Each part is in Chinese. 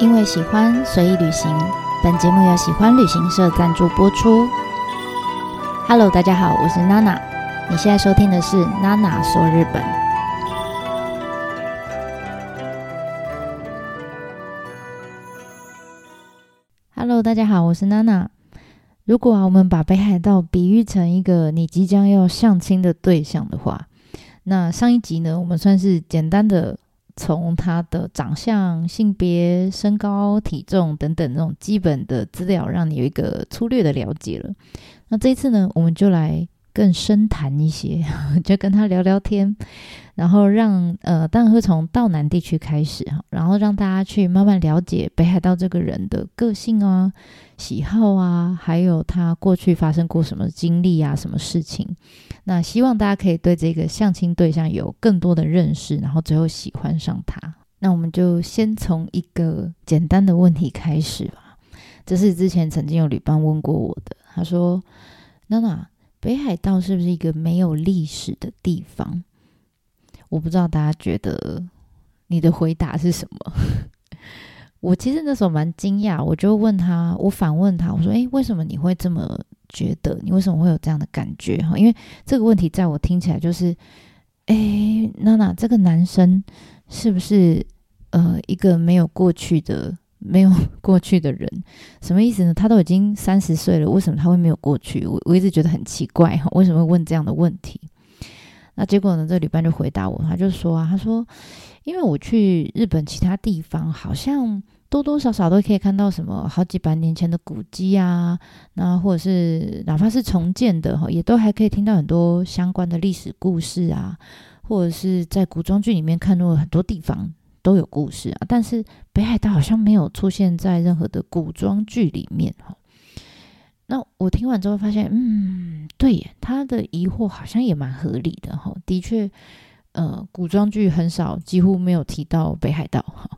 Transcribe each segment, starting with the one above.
因为喜欢，随意旅行。本节目由喜欢旅行社赞助播出。Hello，大家好，我是娜娜。你现在收听的是娜娜说日本。Hello，大家好，我是娜娜。如果啊，我们把北海道比喻成一个你即将要相亲的对象的话，那上一集呢，我们算是简单的。从他的长相、性别、身高、体重等等那种基本的资料，让你有一个粗略的了解了。那这一次呢，我们就来更深谈一些，就跟他聊聊天，然后让呃，当然会从道南地区开始哈，然后让大家去慢慢了解北海道这个人的个性啊、喜好啊，还有他过去发生过什么经历啊、什么事情。那希望大家可以对这个相亲对象有更多的认识，然后最后喜欢上他。那我们就先从一个简单的问题开始吧。这是之前曾经有旅伴问过我的，他说：“娜娜，北海道是不是一个没有历史的地方？”我不知道大家觉得你的回答是什么？我其实那时候蛮惊讶，我就问他，我反问他，我说：“诶，为什么你会这么？”觉得你为什么会有这样的感觉哈？因为这个问题在我听起来就是，哎，娜娜，这个男生是不是呃一个没有过去的、没有过去的人？什么意思呢？他都已经三十岁了，为什么他会没有过去？我我一直觉得很奇怪哈，为什么会问这样的问题？那结果呢？这个旅伴就回答我，他就说啊，他说，因为我去日本其他地方好像。多多少少都可以看到什么好几百年前的古迹啊，那或者是哪怕是重建的哈，也都还可以听到很多相关的历史故事啊，或者是在古装剧里面看到很多地方都有故事啊，但是北海道好像没有出现在任何的古装剧里面哈。那我听完之后发现，嗯，对耶，他的疑惑好像也蛮合理的哈，的确。呃，古装剧很少，几乎没有提到北海道哈。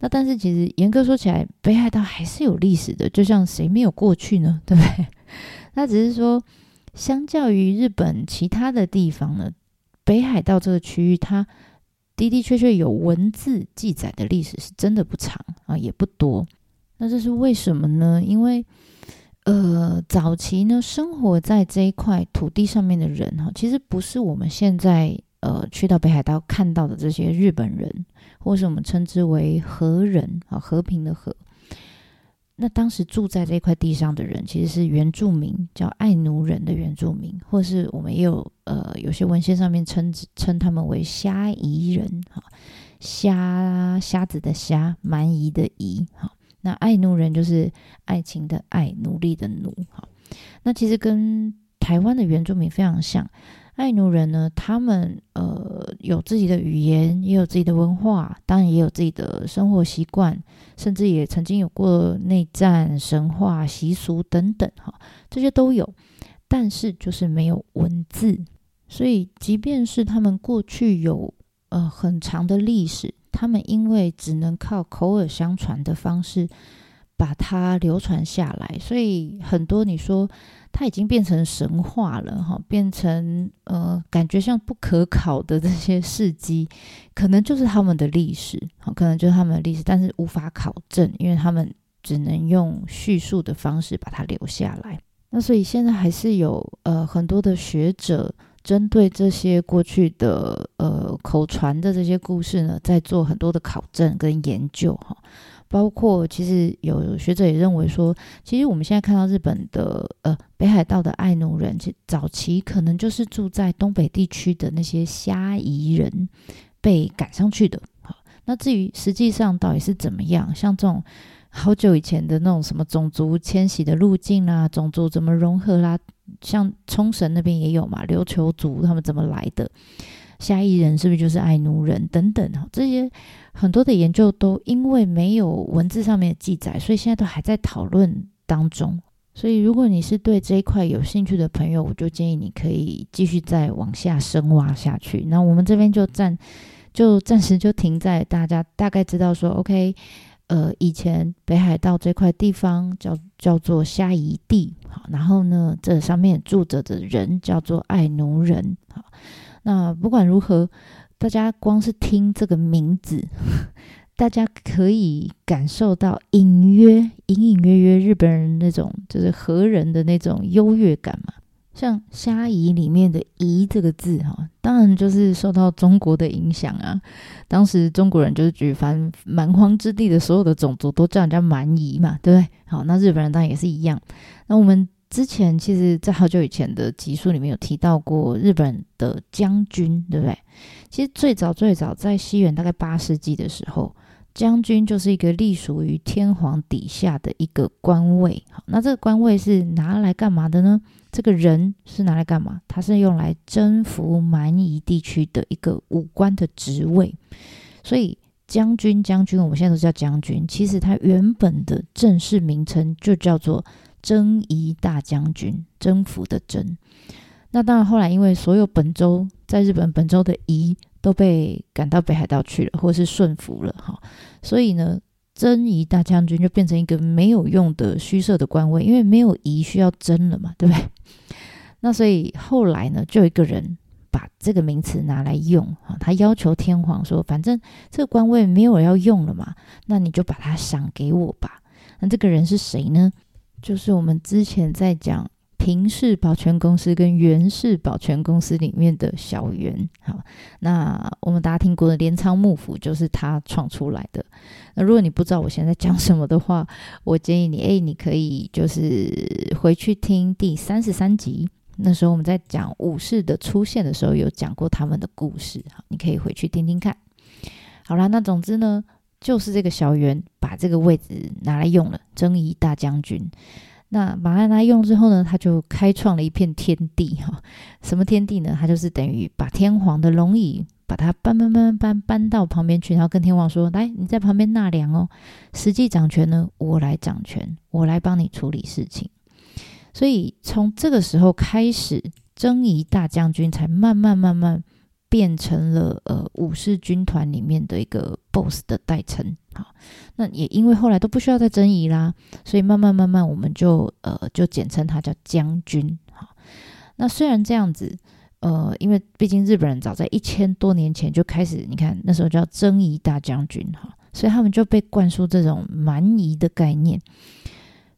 那但是其实严格说起来，北海道还是有历史的。就像谁没有过去呢？对不对？那只是说，相较于日本其他的地方呢，北海道这个区域，它的的确确有文字记载的历史是真的不长啊，也不多。那这是为什么呢？因为呃，早期呢，生活在这一块土地上面的人哈，其实不是我们现在。呃，去到北海道看到的这些日本人，或是我们称之为和人啊，和平的和。那当时住在这块地上的人，其实是原住民，叫爱奴人的原住民，或是我们也有呃，有些文献上面称称他们为虾夷人哈，虾虾子的虾，蛮夷的夷哈。那爱奴人就是爱情的爱，奴隶的奴哈。那其实跟台湾的原住民非常像。爱奴人呢，他们呃有自己的语言，也有自己的文化，当然也有自己的生活习惯，甚至也曾经有过内战、神话、习俗等等，哈，这些都有。但是就是没有文字，所以即便是他们过去有呃很长的历史，他们因为只能靠口耳相传的方式把它流传下来，所以很多你说。它已经变成神话了，哈，变成呃，感觉像不可考的这些事迹，可能就是他们的历史，可能就是他们的历史，但是无法考证，因为他们只能用叙述的方式把它留下来。那所以现在还是有呃很多的学者针对这些过去的呃口传的这些故事呢，在做很多的考证跟研究，哈。包括其实有学者也认为说，其实我们现在看到日本的呃北海道的爱奴人，其早期可能就是住在东北地区的那些虾夷人被赶上去的。好，那至于实际上到底是怎么样，像这种好久以前的那种什么种族迁徙的路径啦，种族怎么融合啦，像冲绳那边也有嘛，琉球族他们怎么来的？虾夷人是不是就是爱奴人等等？哈，这些很多的研究都因为没有文字上面的记载，所以现在都还在讨论当中。所以，如果你是对这一块有兴趣的朋友，我就建议你可以继续再往下深挖下去。那我们这边就暂就暂时就停在大家大概知道说，OK，呃，以前北海道这块地方叫叫做虾夷地，好，然后呢，这上面住着的人叫做爱奴人，好。那不管如何，大家光是听这个名字，大家可以感受到隐约、隐隐约约日本人那种就是和人的那种优越感嘛。像虾夷里面的“夷”这个字，哈，当然就是受到中国的影响啊。当时中国人就是举凡蛮荒之地的所有的种族都叫人家蛮夷嘛，对不对？好，那日本人当然也是一样。那我们之前其实，在好久以前的集数里面有提到过日本的将军，对不对？其实最早最早在西元大概八世纪的时候。将军就是一个隶属于天皇底下的一个官位，好，那这个官位是拿来干嘛的呢？这个人是拿来干嘛？他是用来征服蛮夷地区的一个武官的职位，所以将军将军，我们现在都叫将军，其实他原本的正式名称就叫做征夷大将军，征服的征。那当然，后来因为所有本州在日本本州的夷。都被赶到北海道去了，或是顺服了哈，所以呢，征夷大将军就变成一个没有用的虚设的官位，因为没有夷需要征了嘛，对不对？那所以后来呢，就有一个人把这个名词拿来用啊，他要求天皇说，反正这个官位没有人要用了嘛，那你就把它赏给我吧。那这个人是谁呢？就是我们之前在讲。平氏保全公司跟源氏保全公司里面的小源，好，那我们大家听过的镰仓幕府就是他创出来的。那如果你不知道我现在讲什么的话，我建议你，哎，你可以就是回去听第三十三集，那时候我们在讲武士的出现的时候，有讲过他们的故事，好，你可以回去听听看。好啦，那总之呢，就是这个小源把这个位置拿来用了，征夷大将军。那马来用之后呢，他就开创了一片天地哈。什么天地呢？他就是等于把天皇的龙椅，把它搬搬搬搬搬到旁边去，然后跟天皇说：“来，你在旁边纳凉哦。实际掌权呢，我来掌权，我来帮你处理事情。”所以从这个时候开始，征夷大将军才慢慢慢慢。变成了呃武士军团里面的一个 boss 的代称，好，那也因为后来都不需要再征夷啦，所以慢慢慢慢我们就呃就简称他叫将军，好，那虽然这样子，呃，因为毕竟日本人早在一千多年前就开始，你看那时候叫征夷大将军，哈，所以他们就被灌输这种蛮夷的概念。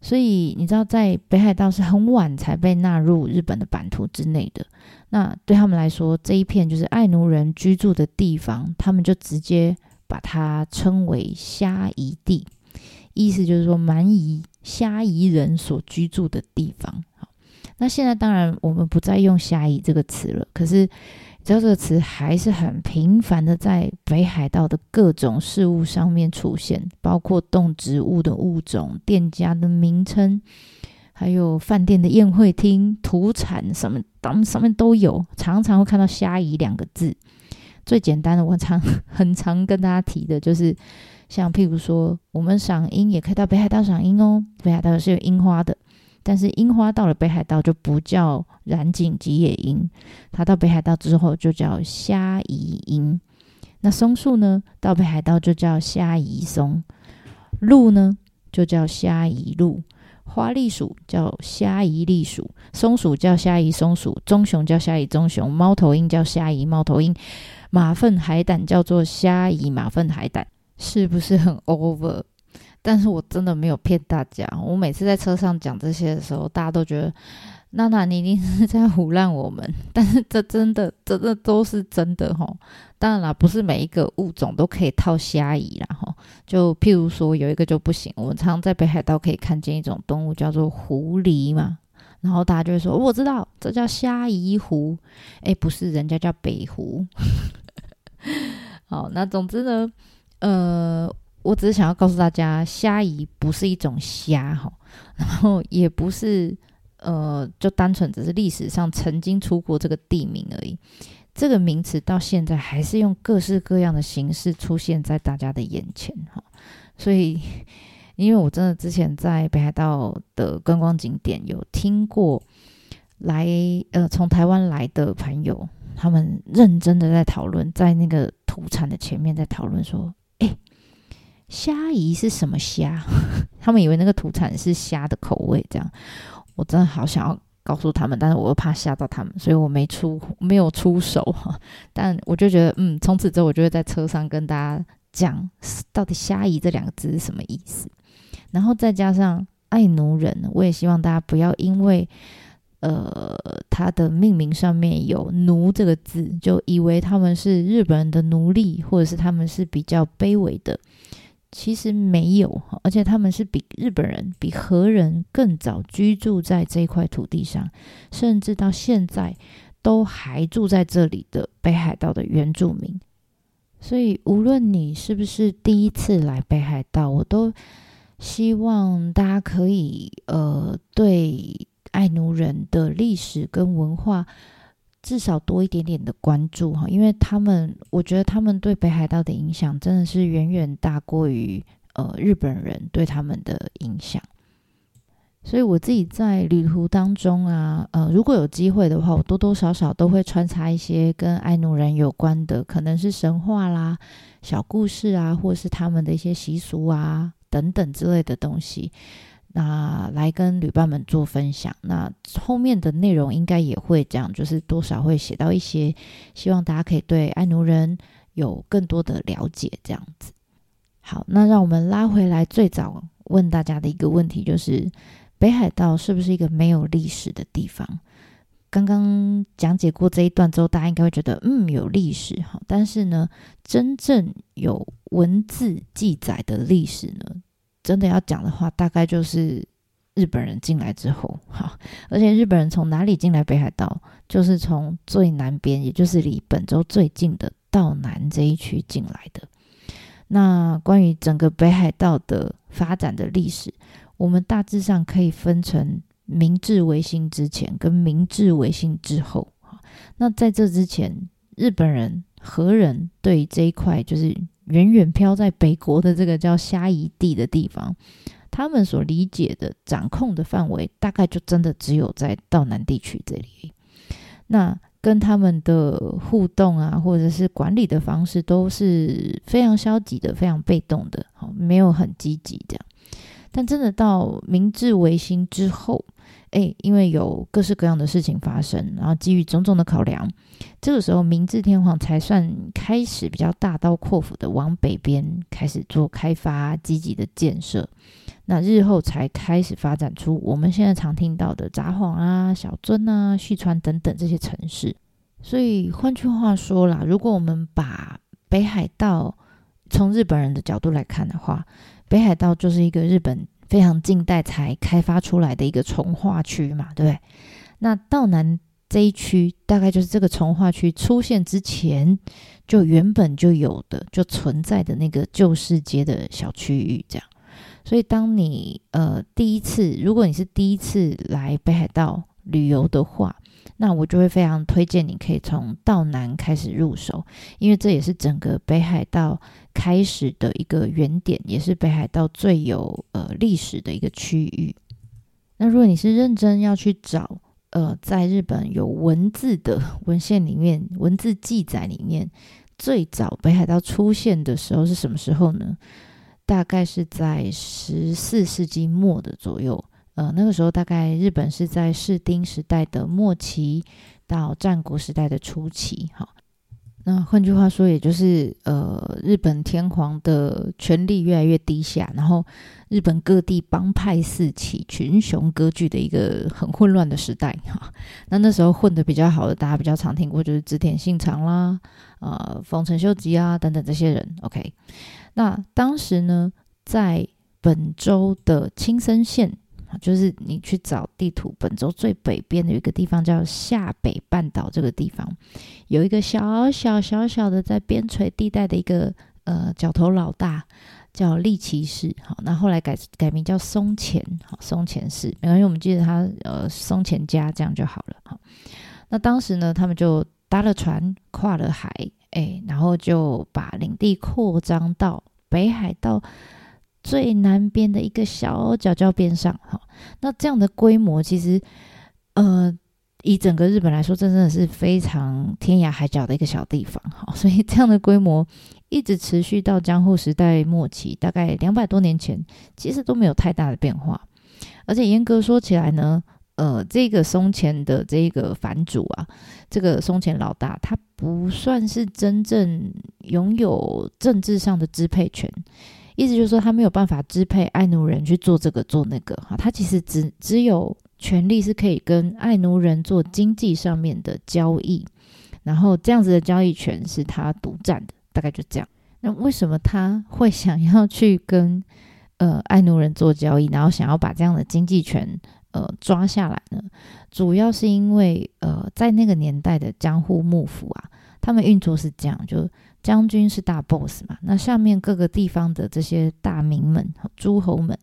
所以你知道，在北海道是很晚才被纳入日本的版图之内的。那对他们来说，这一片就是爱奴人居住的地方，他们就直接把它称为虾夷地，意思就是说蛮夷虾夷人所居住的地方。好，那现在当然我们不再用虾夷这个词了，可是。知道这个词还是很频繁的在北海道的各种事物上面出现，包括动植物的物种、店家的名称，还有饭店的宴会厅、土产什么，他们上面都有，常常会看到“虾夷”两个字。最简单的，我常很常跟大家提的就是，像譬如说，我们赏樱也可以到北海道赏樱哦，北海道是有樱花的。但是樱花到了北海道就不叫染井吉野樱，它到北海道之后就叫虾夷樱。那松树呢，到北海道就叫虾夷松，鹿呢就叫虾夷鹿，花栗鼠叫虾夷栗鼠，松鼠叫虾夷松鼠，棕熊叫虾夷棕熊，猫头鹰叫虾夷猫头鹰，马粪海胆叫做虾夷马粪海胆，是不是很 over？但是我真的没有骗大家，我每次在车上讲这些的时候，大家都觉得娜娜你一定是在胡乱我们。但是这真的，真的都是真的齁。当然啦，不是每一个物种都可以套虾夷啦齁。就譬如说有一个就不行，我们常常在北海道可以看见一种动物叫做狐狸嘛，然后大家就会说我知道这叫虾夷狐，诶，不是，人家叫北狐。好，那总之呢，呃。我只是想要告诉大家，虾夷不是一种虾哈，然后也不是呃，就单纯只是历史上曾经出过这个地名而已。这个名词到现在还是用各式各样的形式出现在大家的眼前哈。所以，因为我真的之前在北海道的观光景点有听过来呃从台湾来的朋友，他们认真的在讨论，在那个土产的前面在讨论说，哎。虾夷是什么虾？他们以为那个土产是虾的口味，这样我真的好想要告诉他们，但是我又怕吓到他们，所以我没出没有出手哈。但我就觉得，嗯，从此之后我就会在车上跟大家讲到底“虾夷”这两个字是什么意思，然后再加上爱奴人，我也希望大家不要因为呃他的命名上面有“奴”这个字，就以为他们是日本人的奴隶，或者是他们是比较卑微的。其实没有，而且他们是比日本人、比和人更早居住在这块土地上，甚至到现在都还住在这里的北海道的原住民。所以，无论你是不是第一次来北海道，我都希望大家可以呃，对爱奴人的历史跟文化至少多一点点的关注哈，因为他们，我觉得他们对北海道的影响真的是远远大过于呃日本人对他们的影响。所以我自己在旅途当中啊，呃，如果有机会的话，我多多少少都会穿插一些跟爱奴人有关的，可能是神话啦、小故事啊，或是他们的一些习俗啊等等之类的东西，那来跟旅伴们做分享。那后面的内容应该也会这样，就是多少会写到一些，希望大家可以对爱奴人有更多的了解，这样子。好，那让我们拉回来最早问大家的一个问题，就是。北海道是不是一个没有历史的地方？刚刚讲解过这一段之后，大家应该会觉得，嗯，有历史哈。但是呢，真正有文字记载的历史呢，真的要讲的话，大概就是日本人进来之后 哈。而且日本人从哪里进来北海道？就是从最南边，也就是离本州最近的道南这一区进来的。那关于整个北海道的发展的历史，我们大致上可以分成明治维新之前跟明治维新之后。那在这之前，日本人、何人对这一块就是远远飘在北国的这个叫虾夷地的地方，他们所理解的掌控的范围，大概就真的只有在道南地区这里。那跟他们的互动啊，或者是管理的方式，都是非常消极的、非常被动的，好，没有很积极这样。但真的到明治维新之后，诶，因为有各式各样的事情发生，然后基于种种的考量，这个时候明治天皇才算开始比较大刀阔斧的往北边开始做开发，积极的建设。那日后才开始发展出我们现在常听到的札幌啊、小樽啊、旭川等等这些城市。所以换句话说啦，如果我们把北海道从日本人的角度来看的话，北海道就是一个日本非常近代才开发出来的一个从化区嘛，对不对？那道南这一区大概就是这个从化区出现之前就原本就有的、就存在的那个旧市街的小区域，这样。所以当你呃第一次，如果你是第一次来北海道旅游的话，那我就会非常推荐你可以从道南开始入手，因为这也是整个北海道开始的一个原点，也是北海道最有呃历史的一个区域。那如果你是认真要去找呃在日本有文字的文献里面，文字记载里面最早北海道出现的时候是什么时候呢？大概是在十四世纪末的左右。呃，那个时候大概日本是在室町时代的末期到战国时代的初期，哈。那换句话说，也就是呃，日本天皇的权力越来越低下，然后日本各地帮派四起，群雄割据的一个很混乱的时代，哈。那那时候混得比较好的，大家比较常听过就是织田信长啦，呃，丰臣秀吉啊等等这些人。OK，那当时呢，在本州的青森县。就是你去找地图，本州最北边的一个地方叫下北半岛，这个地方有一个小小小小的在边陲地带的一个呃角头老大，叫栗崎氏。好，那后来改改名叫松前，好，松前氏，没关系，我们记得他呃松前家这样就好了。好，那当时呢，他们就搭了船，跨了海，哎，然后就把领地扩张到北海道。最南边的一个小角角边上，哈，那这样的规模其实，呃，以整个日本来说，这真的是非常天涯海角的一个小地方，哈，所以这样的规模一直持续到江户时代末期，大概两百多年前，其实都没有太大的变化。而且严格说起来呢，呃，这个松前的这个藩主啊，这个松前老大，他不算是真正拥有政治上的支配权，意思就是说他没有办法支配爱奴人去做这个做那个哈，他其实只只有权利是可以跟爱奴人做经济上面的交易，然后这样子的交易权是他独占的，大概就这样。那为什么他会想要去跟呃爱奴人做交易，然后想要把这样的经济权呃抓下来呢？主要是因为呃在那个年代的江户幕府啊。他们运作是这样，就将军是大 boss 嘛，那下面各个地方的这些大名们、诸侯们，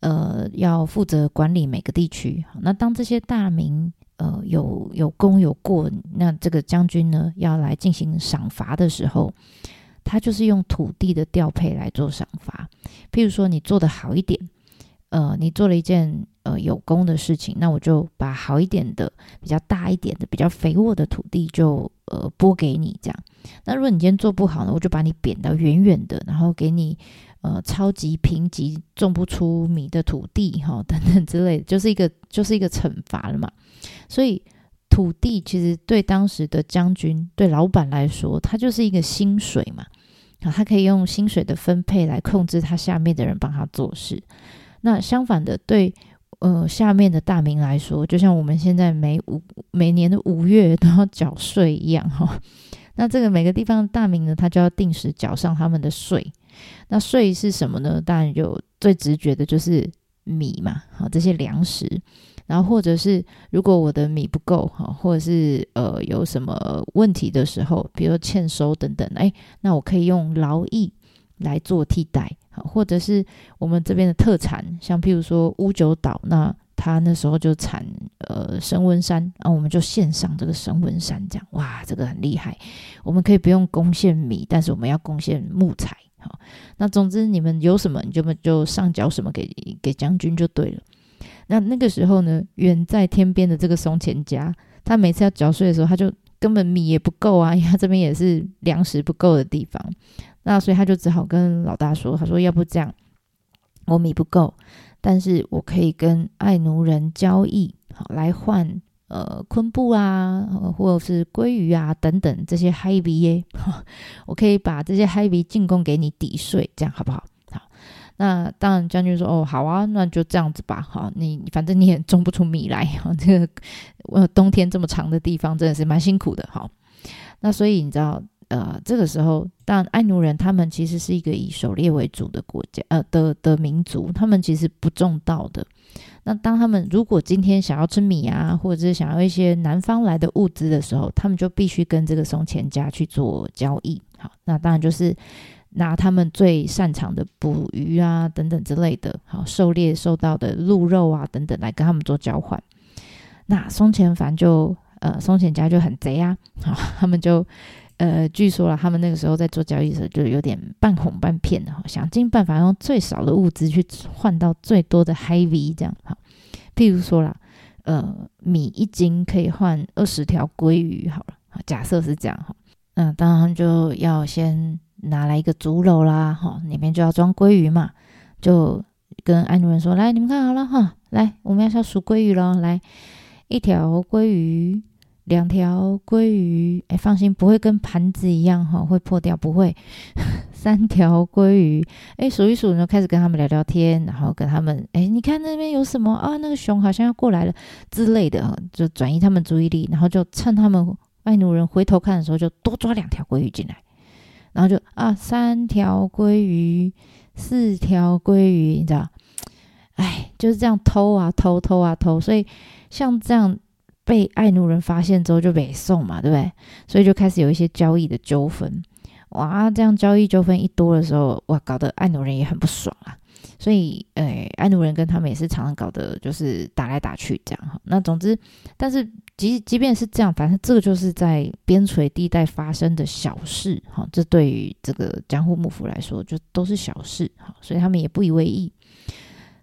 呃，要负责管理每个地区。那当这些大名呃有有功有过，那这个将军呢要来进行赏罚的时候，他就是用土地的调配来做赏罚。譬如说，你做得好一点，呃，你做了一件。呃，有功的事情，那我就把好一点的、比较大一点的、比较肥沃的土地就呃拨给你，这样。那如果你今天做不好呢，我就把你贬到远远的，然后给你呃超级贫瘠、种不出米的土地哈、等等之类的，就是一个就是一个惩罚了嘛。所以土地其实对当时的将军、对老板来说，他就是一个薪水嘛，啊，他可以用薪水的分配来控制他下面的人帮他做事。那相反的，对。呃，下面的大名来说，就像我们现在每五每年的五月都要缴税一样哈、哦。那这个每个地方的大名呢，他就要定时缴上他们的税。那税是什么呢？当然有最直觉的就是米嘛，好，这些粮食。然后或者是如果我的米不够哈，或者是呃有什么问题的时候，比如说欠收等等，哎，那我可以用劳役来做替代。或者是我们这边的特产，像譬如说屋久岛，那他那时候就产呃绳纹杉，然后我们就献上这个神文山，这样哇，这个很厉害。我们可以不用贡献米，但是我们要贡献木材。好，那总之你们有什么，你就就上缴什么给给将军就对了。那那个时候呢，远在天边的这个松前家，他每次要缴税的时候，他就根本米也不够啊，因为他这边也是粮食不够的地方。那所以他就只好跟老大说：“他说要不这样，我米不够，但是我可以跟爱奴人交易，好来换呃昆布啊，或者是鲑鱼啊等等这些海味耶，我可以把这些海味进贡给你抵税，这样好不好？好，那当然将军说哦好啊，那就这样子吧。好，你反正你也种不出米来，这个呃冬天这么长的地方真的是蛮辛苦的。好，那所以你知道。”呃，这个时候，当爱奴人他们其实是一个以狩猎为主的国家，呃的的民族，他们其实不种稻的。那当他们如果今天想要吃米啊，或者是想要一些南方来的物资的时候，他们就必须跟这个松钱家去做交易。好，那当然就是拿他们最擅长的捕鱼啊等等之类的，好，狩猎收到的鹿肉啊等等来跟他们做交换。那松钱凡就呃松钱家就很贼啊，好，他们就。呃，据说啦，他们那个时候在做交易的时候，就有点半哄半骗的哈，想尽办法用最少的物资去换到最多的 high V 这样哈。譬如说啦，呃，米一斤可以换二十条鲑鱼，好了，假设是这样哈。那当然就要先拿来一个竹篓啦，哈，里面就要装鲑鱼嘛，就跟爱奴人说，来，你们看好了哈，来，我们要数鲑鱼喽，来，一条鲑鱼。两条鲑鱼，哎，放心，不会跟盘子一样哈，会破掉，不会。三条鲑鱼，哎，数一数呢，开始跟他们聊聊天，然后跟他们，哎，你看那边有什么啊？那个熊好像要过来了之类的，就转移他们注意力，然后就趁他们爱奴人回头看的时候，就多抓两条鲑鱼进来，然后就啊，三条鲑鱼，四条鲑鱼，你知道？哎，就是这样偷啊，偷偷啊，偷。所以像这样。被爱奴人发现之后就北宋嘛，对不对？所以就开始有一些交易的纠纷，哇，这样交易纠纷一多的时候，哇，搞得爱奴人也很不爽啊。所以，诶，爱奴人跟他们也是常常搞得就是打来打去这样哈。那总之，但是即即便是这样，反正这个就是在边陲地带发生的小事哈。这对于这个江户幕府来说，就都是小事哈，所以他们也不以为意。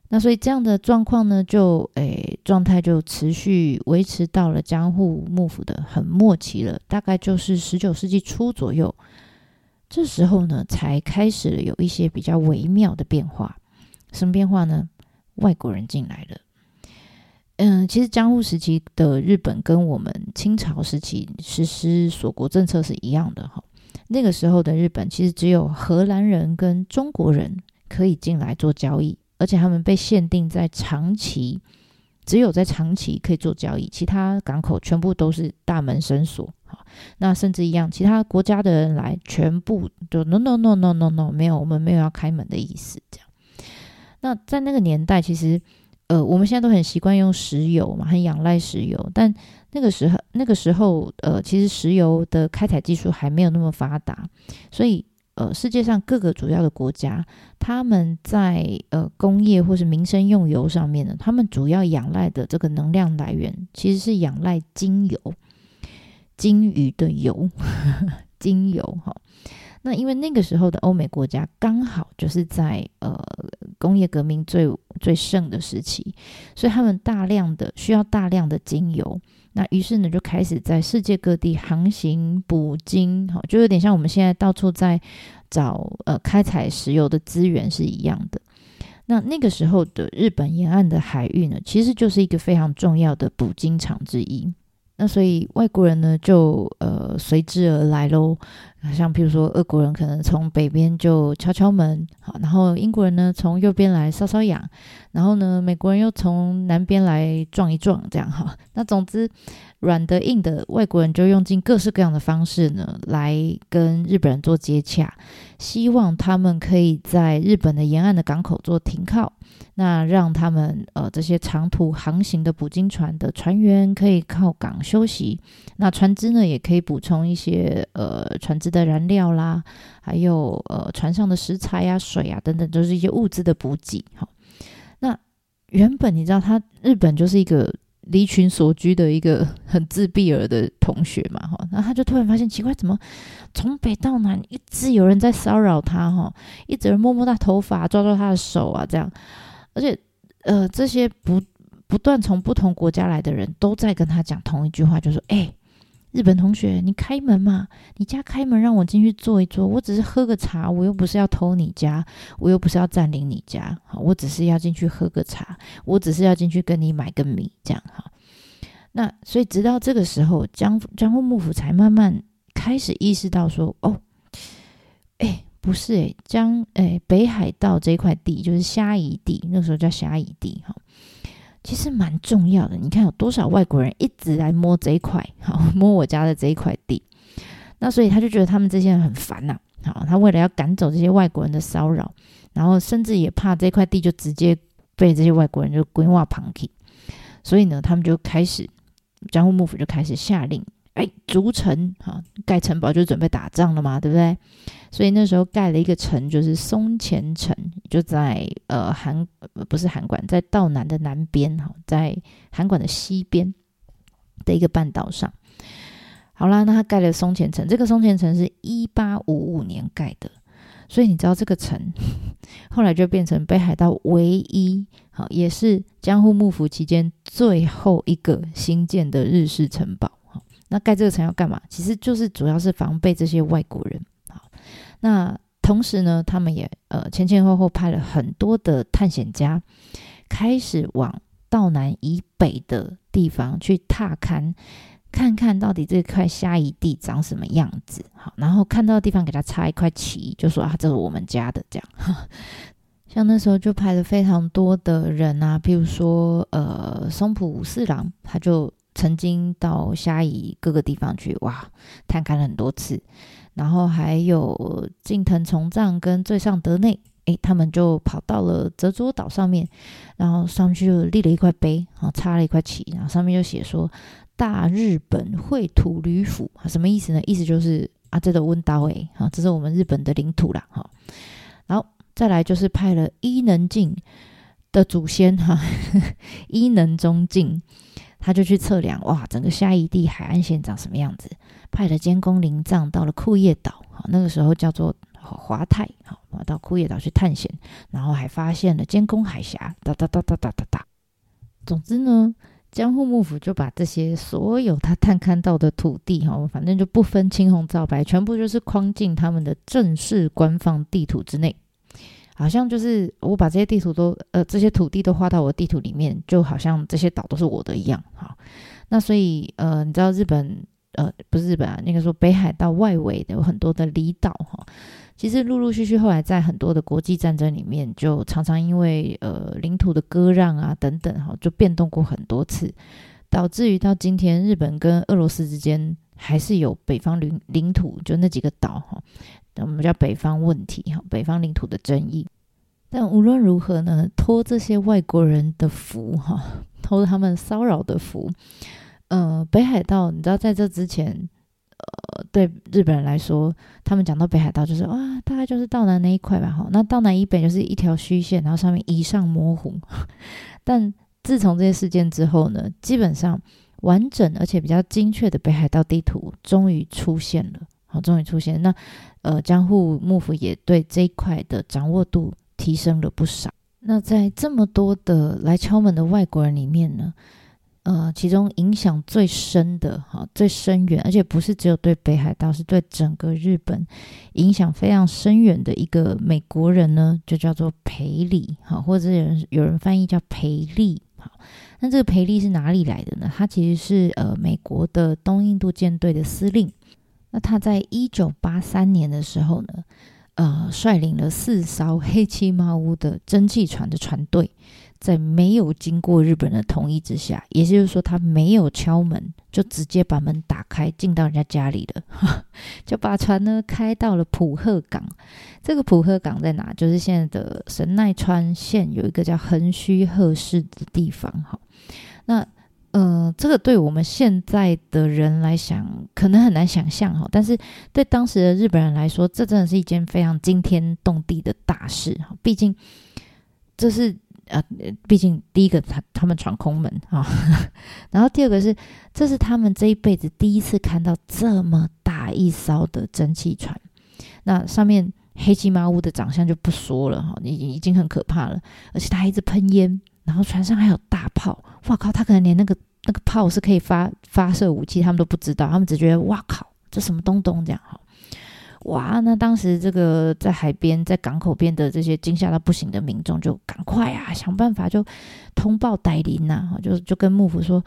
那所以这样的状况呢，就诶状态就持续维持到了江户幕府的很末期了，大概就是十九世纪初左右。这时候呢，才开始了有一些比较微妙的变化。什么变化呢？外国人进来了。嗯，其实江户时期的日本跟我们清朝时期实施锁国政策是一样的哈。那个时候的日本其实只有荷兰人跟中国人可以进来做交易，而且他们被限定在长崎，只有在长崎可以做交易，其他港口全部都是大门深锁。好，那甚至一样，其他国家的人来，全部就 no no no no no no，没有，我们没有要开门的意思。这样，那在那个年代，其实。呃，我们现在都很习惯用石油嘛，很仰赖石油。但那个时候，那个时候，呃，其实石油的开采技术还没有那么发达，所以，呃，世界上各个主要的国家，他们在呃工业或是民生用油上面呢，他们主要仰赖的这个能量来源，其实是仰赖精油，鲸鱼的油，精油哈。那因为那个时候的欧美国家刚好就是在呃工业革命最最盛的时期，所以他们大量的需要大量的精油，那于是呢就开始在世界各地航行捕鲸，好，就有点像我们现在到处在找呃开采石油的资源是一样的。那那个时候的日本沿岸的海域呢，其实就是一个非常重要的捕鲸场之一。那所以外国人呢就呃随之而来喽。像譬如说，俄国人可能从北边就敲敲门，好，然后英国人呢从右边来搔搔痒，然后呢美国人又从南边来撞一撞，这样哈。那总之，软的硬的，外国人就用尽各式各样的方式呢来跟日本人做接洽，希望他们可以在日本的沿岸的港口做停靠。那让他们呃这些长途航行的捕鲸船的船员可以靠港休息，那船只呢也可以补充一些呃船只的燃料啦，还有呃船上的食材呀、啊、水啊等等，都是一些物资的补给。好，那原本你知道他日本就是一个离群所居的一个 很自闭儿的同学嘛，哈，那他就突然发现奇怪，怎么从北到南一直有人在骚扰他，哈，一直人摸摸他头发、抓抓他的手啊，这样。而且，呃，这些不不断从不同国家来的人都在跟他讲同一句话，就说：“哎，日本同学，你开门嘛，你家开门让我进去坐一坐，我只是喝个茶，我又不是要偷你家，我又不是要占领你家，好，我只是要进去喝个茶，我只是要进去跟你买个米，这样哈。那所以直到这个时候，江江户幕府才慢慢开始意识到说：哦，哎。”不是诶，江诶北海道这块地就是虾夷地，那时候叫虾夷地哈，其实蛮重要的。你看有多少外国人一直来摸这一块，好摸我家的这一块地，那所以他就觉得他们这些人很烦呐。好，他为了要赶走这些外国人的骚扰，然后甚至也怕这块地就直接被这些外国人就规划旁起，所以呢，他们就开始江户幕府就开始下令。哎，筑城哈，盖城堡就准备打仗了嘛，对不对？所以那时候盖了一个城，就是松前城，就在呃韩不是韩馆，在道南的南边哈，在韩馆的西边的一个半岛上。好啦，那他盖了松前城，这个松前城是一八五五年盖的，所以你知道这个城 后来就变成北海道唯一好，也是江户幕府期间最后一个新建的日式城堡。那盖这个城要干嘛？其实就是主要是防备这些外国人。好，那同时呢，他们也呃前前后后派了很多的探险家，开始往道南以北的地方去踏勘，看看到底这块虾夷地长什么样子。好，然后看到的地方给他插一块旗，就说啊，这是我们家的这样。像那时候就派了非常多的人啊，譬如说呃松浦武四郎，他就。曾经到虾夷各个地方去，哇，探勘了很多次。然后还有近藤重藏跟最上德内，诶，他们就跑到了泽桌岛上面，然后上去就立了一块碑，然后插了一块旗，然后上面就写说“大日本绘土旅府”，什么意思呢？意思就是啊，这个温岛诶，啊，这是我们日本的领土啦，哈。然后再来就是派了伊能静的祖先哈，伊能忠敬。他就去测量，哇，整个虾夷地海岸线长什么样子？派了监工林藏到了库页岛，好，那个时候叫做华泰，好，到库页岛去探险，然后还发现了监工海峡，哒哒哒哒哒哒哒。总之呢，江户幕府就把这些所有他探勘到的土地，哈，反正就不分青红皂白，全部就是框进他们的正式官方地图之内。好像就是我把这些地图都呃这些土地都画到我的地图里面，就好像这些岛都是我的一样。好，那所以呃你知道日本呃，不是日本啊，那个说北海道外围的有很多的离岛哈。其实陆陆续续后来在很多的国际战争里面，就常常因为呃领土的割让啊等等哈，就变动过很多次，导致于到今天日本跟俄罗斯之间还是有北方领领土，就那几个岛哈，我们叫北方问题哈，北方领土的争议。但无论如何呢，托这些外国人的福哈，托他们骚扰的福，呃，北海道你知道在这之前。呃，对日本人来说，他们讲到北海道就是哇，大概就是道南那一块吧，哈，那道南以北就是一条虚线，然后上面以上模糊。但自从这些事件之后呢，基本上完整而且比较精确的北海道地图终于出现了，好，终于出现。那呃，江户幕府也对这一块的掌握度提升了不少。那在这么多的来敲门的外国人里面呢，呃，其中影响最深的哈，最深远，而且不是只有对北海道，是对整个日本影响非常深远的一个美国人呢，就叫做裴礼哈，或者有人有人翻译叫裴利哈。那这个裴利是哪里来的呢？他其实是呃美国的东印度舰队的司令。那他在一九八三年的时候呢，呃，率领了四艘黑漆麻乌的蒸汽船的船队。在没有经过日本的同意之下，也就是说，他没有敲门，就直接把门打开，进到人家家里了，就把船呢开到了浦贺港。这个浦贺港在哪？就是现在的神奈川县有一个叫横须贺市的地方。哈，那呃，这个对我们现在的人来讲，可能很难想象哈，但是对当时的日本人来说，这真的是一件非常惊天动地的大事哈。毕竟这是。呃，毕竟第一个他他们闯空门啊，然后第二个是，这是他们这一辈子第一次看到这么大一艘的蒸汽船，那上面黑漆麻乌的长相就不说了哈，已经已经很可怕了，而且它还一直喷烟，然后船上还有大炮，哇靠，他可能连那个那个炮是可以发发射武器，他们都不知道，他们只觉得哇靠，这什么东东这样哈。哇，那当时这个在海边、在港口边的这些惊吓到不行的民众，就赶快啊，想办法就通报代林呐，就就跟幕府说，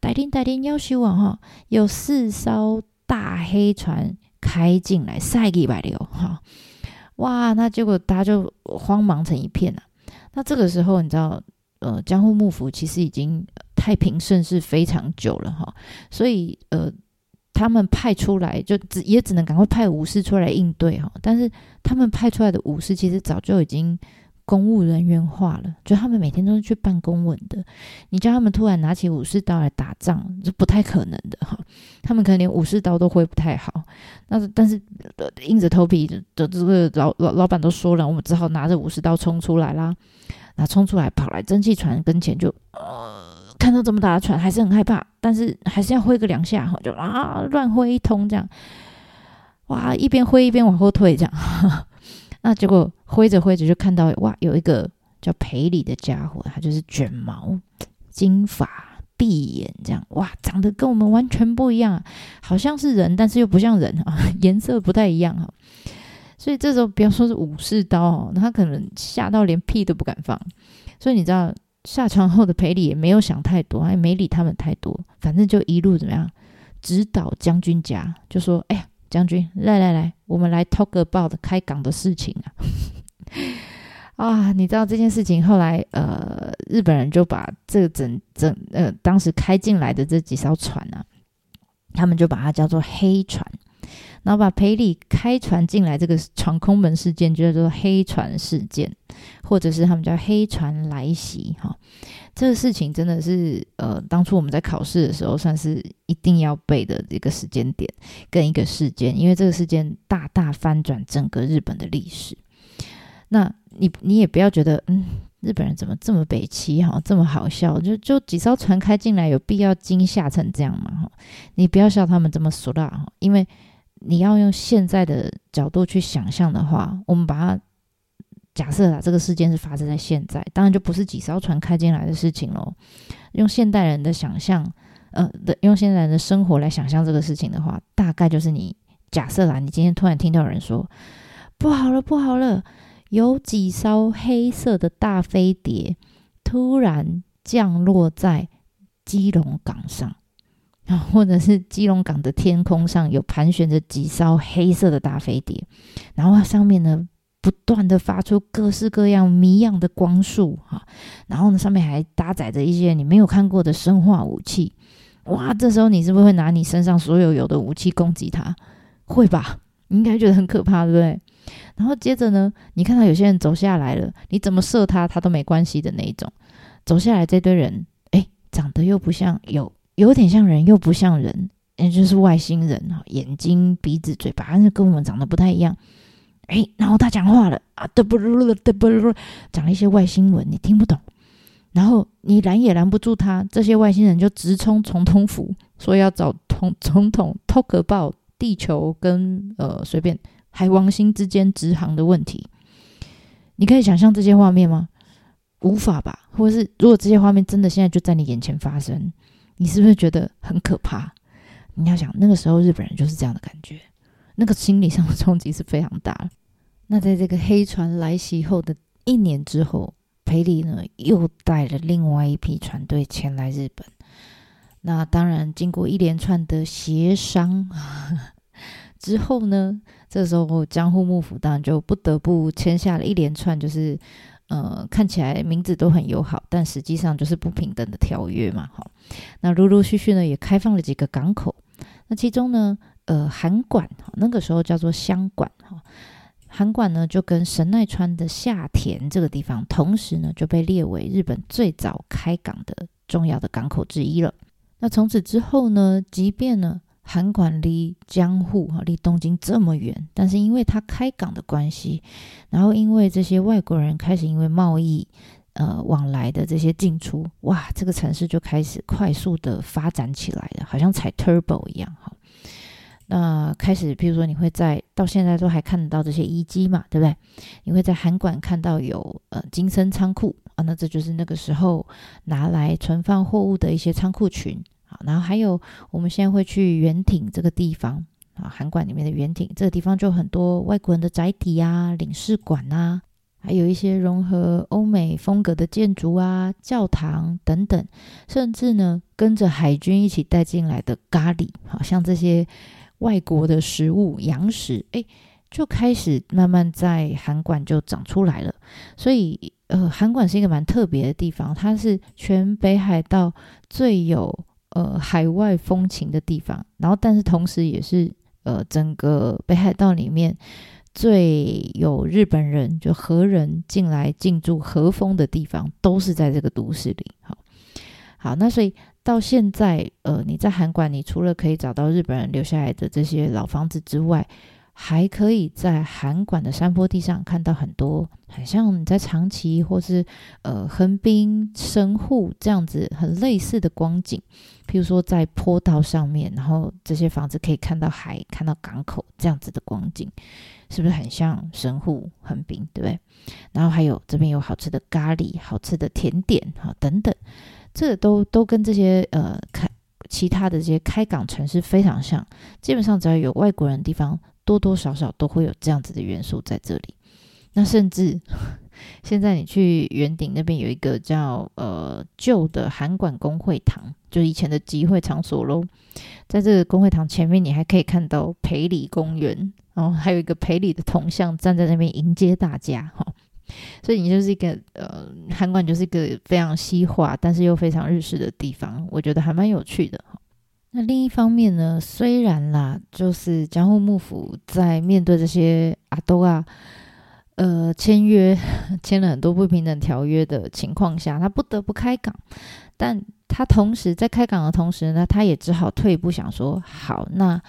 代林代林要修啊哈，有四艘大黑船开进来，塞给百流哈，哇，那结果大家就慌忙成一片啊。那这个时候你知道，呃，江户幕府其实已经太平盛世非常久了哈，所以呃。他们派出来就只也只能赶快派武士出来应对哈，但是他们派出来的武士其实早就已经公务人员化了，就他们每天都是去办公文的。你叫他们突然拿起武士刀来打仗，是不太可能的哈。他们可能连武士刀都挥不太好。那但是硬着头皮的这个老老老板都说了，我们只好拿着武士刀冲出来啦。那冲出来跑来蒸汽船跟前就呃。看到这么大的船，还是很害怕，但是还是要挥个两下哈，就啊乱挥一通这样，哇，一边挥一边往后退这样，那结果挥着挥着就看到哇，有一个叫裴礼的家伙，他就是卷毛、金发、闭眼这样，哇，长得跟我们完全不一样，好像是人，但是又不像人啊，颜色不太一样哈，所以这时候不要说是武士刀哦，那他可能吓到连屁都不敢放，所以你知道。下船后的裴礼也没有想太多，也没理他们太多，反正就一路怎么样，直捣将军家，就说：“哎呀，将军，来来来，我们来 talk about 开港的事情啊！” 啊，你知道这件事情后来，呃，日本人就把这个整整呃当时开进来的这几艘船啊，他们就把它叫做黑船。然后把赔礼开船进来这个闯空门事件，就叫做黑船事件，或者是他们叫黑船来袭。哈，这个事情真的是呃，当初我们在考试的时候，算是一定要背的一个时间点跟一个事件，因为这个事件大大翻转整个日本的历史。那你你也不要觉得，嗯，日本人怎么这么北七哈，这么好笑？就就几艘船开进来，有必要惊吓成这样吗？哈，你不要笑他们这么俗辣哈，因为。你要用现在的角度去想象的话，我们把它假设啊，这个事件是发生在现在，当然就不是几艘船开进来的事情喽。用现代人的想象，呃，的用现代人的生活来想象这个事情的话，大概就是你假设啦，你今天突然听到有人说不好了，不好了，有几艘黑色的大飞碟突然降落在基隆港上。啊，或者是基隆港的天空上有盘旋着几艘黑色的大飞碟，然后上面呢不断的发出各式各样谜样的光束哈，然后呢上面还搭载着一些你没有看过的生化武器，哇，这时候你是不是会拿你身上所有有的武器攻击它？会吧？你应该觉得很可怕，对不对？然后接着呢，你看到有些人走下来了，你怎么射他，他都没关系的那一种。走下来这堆人，哎，长得又不像，有有点像人，又不像人，也就是外星人啊，眼睛、鼻子、嘴巴，那跟我们长得不太一样。哎，然后他讲话了啊，嘚不噜噜，嘚不噜噜，讲了一些外星文，你听不懂。然后你拦也拦不住他，这些外星人就直冲总统府，说要找总总统 talk about 地球跟呃随便海王星之间直航的问题，你可以想象这些画面吗？无法吧？或者是如果这些画面真的现在就在你眼前发生，你是不是觉得很可怕？你要想那个时候日本人就是这样的感觉，那个心理上的冲击是非常大。那在这个黑船来袭后的一年之后，裴礼呢又带了另外一批船队前来日本。那当然，经过一连串的协商 之后呢，这时候江户幕府当然就不得不签下了一连串，就是呃看起来名字都很友好，但实际上就是不平等的条约嘛。哈，那陆陆续续呢也开放了几个港口。那其中呢，呃，函馆哈那个时候叫做箱馆哈，函馆呢就跟神奈川的下田这个地方，同时呢就被列为日本最早开港的重要的港口之一了。那从此之后呢，即便呢韩馆离江户哈离东京这么远，但是因为它开港的关系，然后因为这些外国人开始因为贸易呃往来的这些进出，哇，这个城市就开始快速的发展起来了，好像踩 turbo 一样哈。那开始，譬如说你会在到现在都还看得到这些遗迹嘛，对不对？你会在韩馆看到有呃金森仓库啊。那这就是那个时候拿来存放货物的一些仓库群啊，然后还有我们现在会去圆町这个地方啊，韩馆里面的圆町这个地方就很多外国人的宅邸啊、领事馆啊，还有一些融合欧美风格的建筑啊、教堂等等，甚至呢跟着海军一起带进来的咖喱，好像这些外国的食物洋食，哎，就开始慢慢在韩馆就长出来了，所以。呃，韩馆是一个蛮特别的地方，它是全北海道最有呃海外风情的地方，然后但是同时也是呃整个北海道里面最有日本人就和人进来进驻和风的地方，都是在这个都市里。好，好，那所以到现在，呃，你在韩馆，你除了可以找到日本人留下来的这些老房子之外，还可以在函馆的山坡地上看到很多，很像你在长崎或是呃横滨、神户这样子很类似的光景。譬如说在坡道上面，然后这些房子可以看到海、看到港口这样子的光景，是不是很像神户、横滨？对不对？然后还有这边有好吃的咖喱、好吃的甜点哈等等，这都都跟这些呃开其他的这些开港城市非常像。基本上只要有外国人的地方。多多少少都会有这样子的元素在这里。那甚至现在你去圆顶那边有一个叫呃旧的韩馆公会堂，就以前的集会场所喽。在这个公会堂前面，你还可以看到裴礼公园，然后还有一个裴礼的铜像站在那边迎接大家哈。所以你就是一个呃韩馆就是一个非常西化，但是又非常日式的地方，我觉得还蛮有趣的哈。那另一方面呢，虽然啦，就是江户幕府在面对这些阿斗啊，呃，签约签了很多不平等条约的情况下，他不得不开港，但他同时在开港的同时呢，他也只好退一步想说，好，那。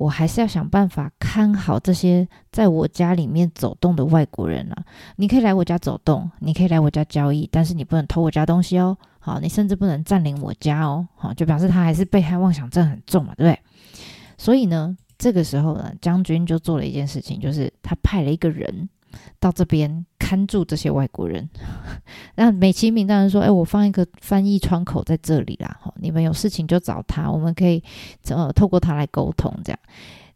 我还是要想办法看好这些在我家里面走动的外国人啊！你可以来我家走动，你可以来我家交易，但是你不能偷我家东西哦。好，你甚至不能占领我家哦。好，就表示他还是被害妄想症很重嘛，对不对？所以呢，这个时候呢，将军就做了一件事情，就是他派了一个人。到这边看住这些外国人，那美其名当然说：“哎，我放一个翻译窗口在这里啦，哈，你们有事情就找他，我们可以呃透过他来沟通。”这样，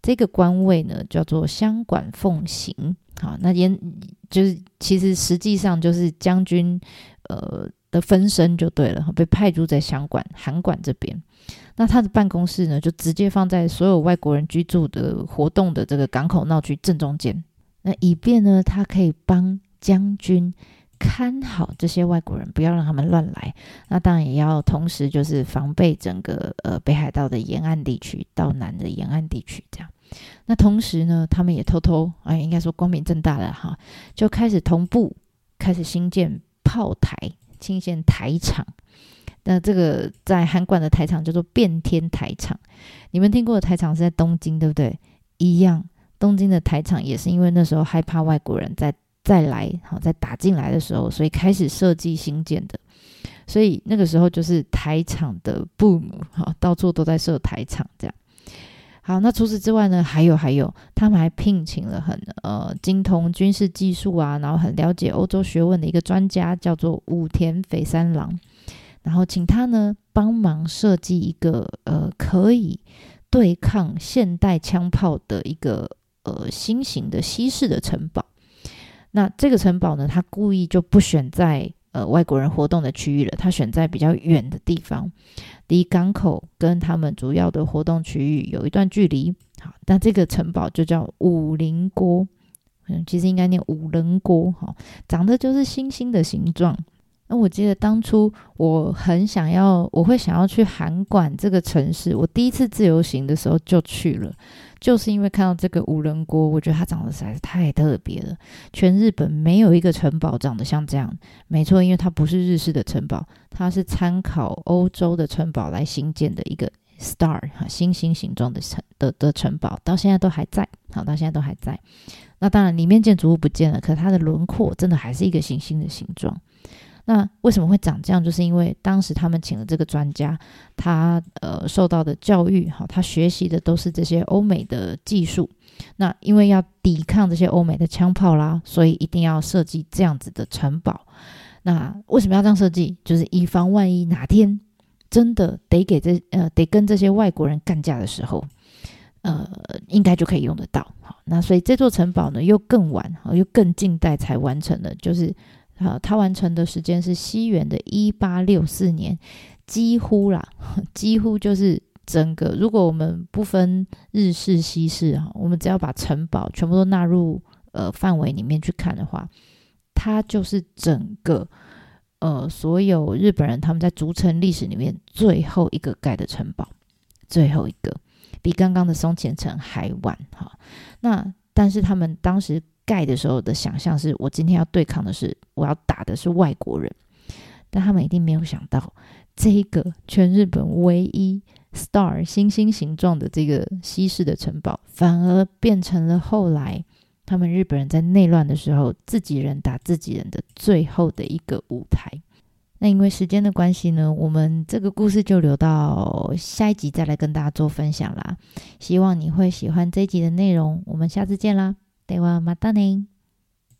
这个官位呢叫做箱馆奉行，好，那也就是其实实际上就是将军呃的分身就对了，被派驻在箱馆函馆这边。那他的办公室呢，就直接放在所有外国人居住的活动的这个港口闹区正中间，那以便呢，他可以帮将军看好这些外国人，不要让他们乱来。那当然也要同时就是防备整个呃北海道的沿岸地区到南的沿岸地区这样。那同时呢，他们也偷偷哎，应该说光明正大的哈，就开始同步开始兴建炮台，兴建台场。那这个在函馆的台场叫做变天台场，你们听过的台场是在东京，对不对？一样，东京的台场也是因为那时候害怕外国人再再来，好再打进来的时候，所以开始设计兴建的。所以那个时候就是台场的 boom，好，到处都在设台场这样。好，那除此之外呢，还有还有，他们还聘请了很呃精通军事技术啊，然后很了解欧洲学问的一个专家，叫做武田斐三郎。然后请他呢帮忙设计一个呃可以对抗现代枪炮的一个呃新型的西式的城堡。那这个城堡呢，他故意就不选在呃外国人活动的区域了，他选在比较远的地方，离港口跟他们主要的活动区域有一段距离。好，那这个城堡就叫五棱锅，嗯，其实应该念五棱锅哈，长得就是星星的形状。我记得当初我很想要，我会想要去函馆这个城市。我第一次自由行的时候就去了，就是因为看到这个五棱郭，我觉得它长得实在是太特别了。全日本没有一个城堡长得像这样。没错，因为它不是日式的城堡，它是参考欧洲的城堡来兴建的一个 star 哈星星形状的城的的城堡，到现在都还在。好，到现在都还在。那当然里面建筑物不见了，可它的轮廓真的还是一个星星的形状。那为什么会长这样？就是因为当时他们请了这个专家，他呃受到的教育，哈，他学习的都是这些欧美的技术。那因为要抵抗这些欧美的枪炮啦，所以一定要设计这样子的城堡。那为什么要这样设计？就是以防万一哪天真的得给这呃得跟这些外国人干架的时候，呃，应该就可以用得到。好，那所以这座城堡呢，又更晚，又更近代才完成的，就是。好，它完成的时间是西元的一八六四年，几乎啦，几乎就是整个。如果我们不分日式、西式哈，我们只要把城堡全部都纳入呃范围里面去看的话，它就是整个呃所有日本人他们在逐城历史里面最后一个盖的城堡，最后一个比刚刚的松前城还晚哈。那但是他们当时。盖的时候的想象是，我今天要对抗的是，我要打的是外国人，但他们一定没有想到，这个全日本唯一 star 星星形状的这个西式的城堡，反而变成了后来他们日本人在内乱的时候，自己人打自己人的最后的一个舞台。那因为时间的关系呢，我们这个故事就留到下一集再来跟大家做分享啦。希望你会喜欢这一集的内容，我们下次见啦。ではまたね。